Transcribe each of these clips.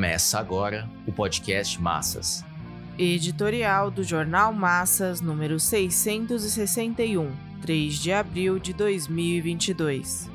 Começa agora o podcast Massas. Editorial do Jornal Massas, número 661, 3 de abril de 2022.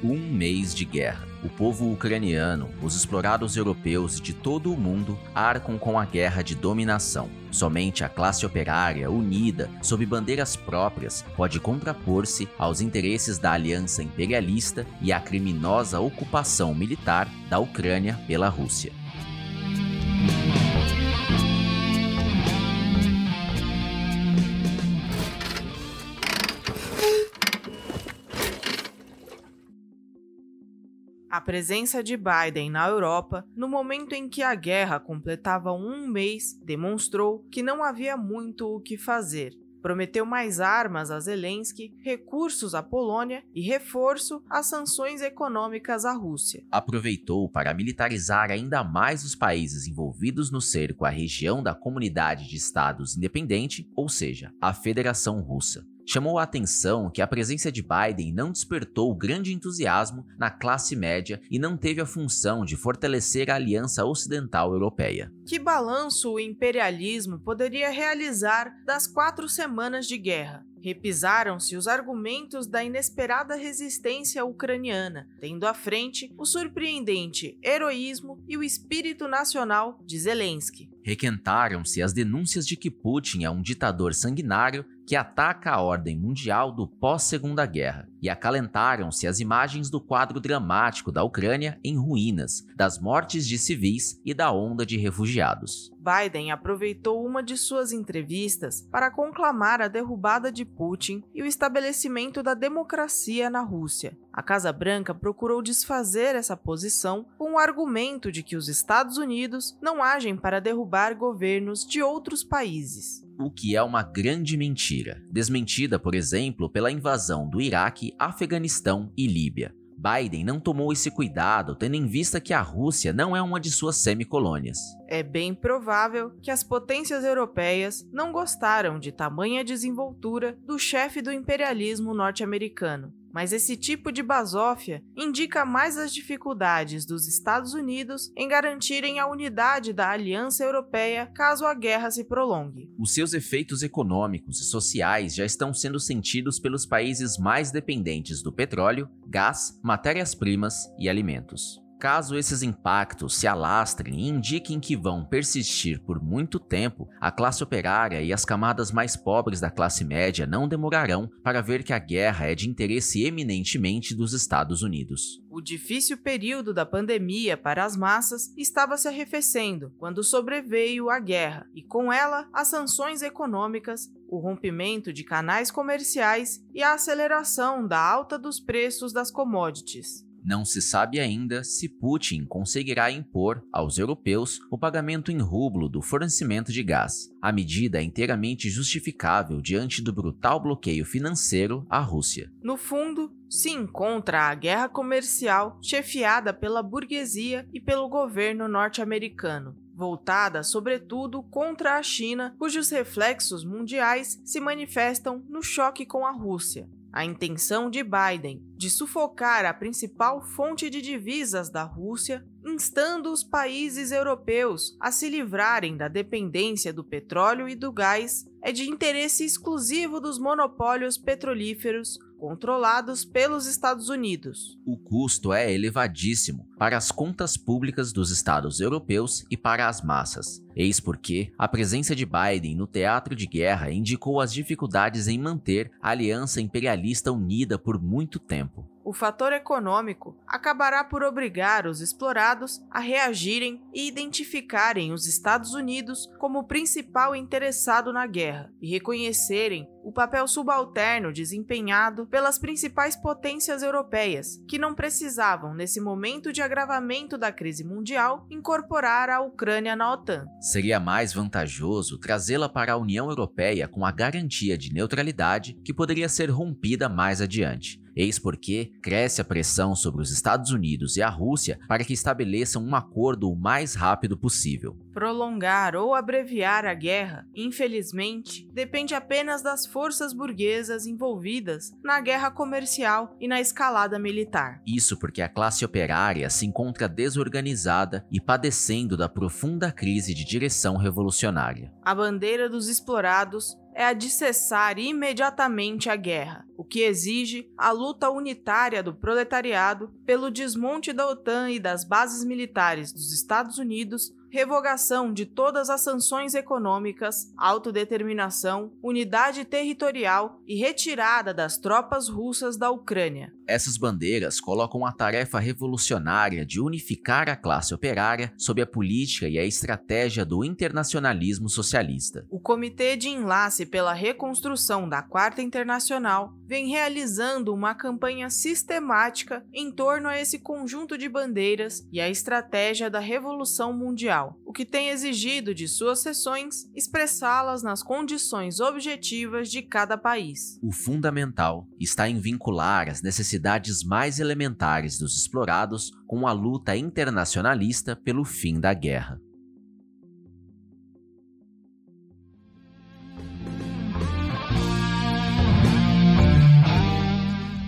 Um mês de guerra. O povo ucraniano, os explorados europeus e de todo o mundo arcam com a guerra de dominação. Somente a classe operária, unida, sob bandeiras próprias, pode contrapor-se aos interesses da aliança imperialista e à criminosa ocupação militar da Ucrânia pela Rússia. A presença de Biden na Europa, no momento em que a guerra completava um mês, demonstrou que não havia muito o que fazer. Prometeu mais armas a Zelensky, recursos à Polônia e reforço às sanções econômicas à Rússia. Aproveitou para militarizar ainda mais os países envolvidos no cerco à região da Comunidade de Estados Independente, ou seja, a Federação Russa chamou a atenção que a presença de Biden não despertou grande entusiasmo na classe média e não teve a função de fortalecer a aliança ocidental europeia. Que balanço o imperialismo poderia realizar das quatro semanas de guerra? Repisaram-se os argumentos da inesperada resistência ucraniana, tendo à frente o surpreendente heroísmo e o espírito nacional de Zelensky. Requentaram-se as denúncias de que Putin é um ditador sanguinário que ataca a ordem mundial do pós-Segunda Guerra, e acalentaram-se as imagens do quadro dramático da Ucrânia em ruínas, das mortes de civis e da onda de refugiados. Biden aproveitou uma de suas entrevistas para conclamar a derrubada de Putin e o estabelecimento da democracia na Rússia. A Casa Branca procurou desfazer essa posição com o argumento de que os Estados Unidos não agem para derrubar governos de outros países o que é uma grande mentira, desmentida, por exemplo, pela invasão do Iraque, Afeganistão e Líbia. Biden não tomou esse cuidado, tendo em vista que a Rússia não é uma de suas semicolônias. É bem provável que as potências europeias não gostaram de tamanha desenvoltura do chefe do imperialismo norte-americano mas esse tipo de basófia indica mais as dificuldades dos Estados Unidos em garantirem a unidade da Aliança Europeia caso a guerra se prolongue. Os seus efeitos econômicos e sociais já estão sendo sentidos pelos países mais dependentes do petróleo, gás, matérias-primas e alimentos. Caso esses impactos se alastrem e indiquem que vão persistir por muito tempo, a classe operária e as camadas mais pobres da classe média não demorarão para ver que a guerra é de interesse eminentemente dos Estados Unidos. O difícil período da pandemia para as massas estava se arrefecendo quando sobreveio a guerra e, com ela, as sanções econômicas, o rompimento de canais comerciais e a aceleração da alta dos preços das commodities. Não se sabe ainda se Putin conseguirá impor aos europeus o pagamento em rublo do fornecimento de gás. A medida é inteiramente justificável diante do brutal bloqueio financeiro à Rússia. No fundo, se encontra a guerra comercial chefiada pela burguesia e pelo governo norte-americano voltada sobretudo contra a China, cujos reflexos mundiais se manifestam no choque com a Rússia. A intenção de Biden de sufocar a principal fonte de divisas da Rússia, instando os países europeus a se livrarem da dependência do petróleo e do gás, é de interesse exclusivo dos monopólios petrolíferos controlados pelos Estados Unidos. O custo é elevadíssimo para as contas públicas dos estados europeus e para as massas. Eis porque a presença de Biden no teatro de guerra indicou as dificuldades em manter a aliança imperialista unida por muito tempo o fator econômico acabará por obrigar os explorados a reagirem e identificarem os Estados Unidos como o principal interessado na guerra e reconhecerem o papel subalterno desempenhado pelas principais potências europeias, que não precisavam, nesse momento de agravamento da crise mundial, incorporar a Ucrânia na OTAN. Seria mais vantajoso trazê-la para a União Europeia com a garantia de neutralidade que poderia ser rompida mais adiante Eis porque cresce a pressão sobre os Estados Unidos e a Rússia para que estabeleçam um acordo o mais rápido possível. Prolongar ou abreviar a guerra, infelizmente, depende apenas das forças burguesas envolvidas na guerra comercial e na escalada militar. Isso porque a classe operária se encontra desorganizada e padecendo da profunda crise de direção revolucionária. A bandeira dos explorados é a de cessar imediatamente a guerra, o que exige a luta unitária do proletariado pelo desmonte da OTAN e das bases militares dos Estados Unidos revogação de todas as sanções econômicas, autodeterminação, unidade territorial e retirada das tropas russas da Ucrânia. Essas bandeiras colocam a tarefa revolucionária de unificar a classe operária sob a política e a estratégia do internacionalismo socialista. O Comitê de Enlace pela Reconstrução da Quarta Internacional vem realizando uma campanha sistemática em torno a esse conjunto de bandeiras e a estratégia da Revolução Mundial o que tem exigido de suas sessões expressá-las nas condições objetivas de cada país. O fundamental está em vincular as necessidades mais elementares dos explorados com a luta internacionalista pelo fim da guerra.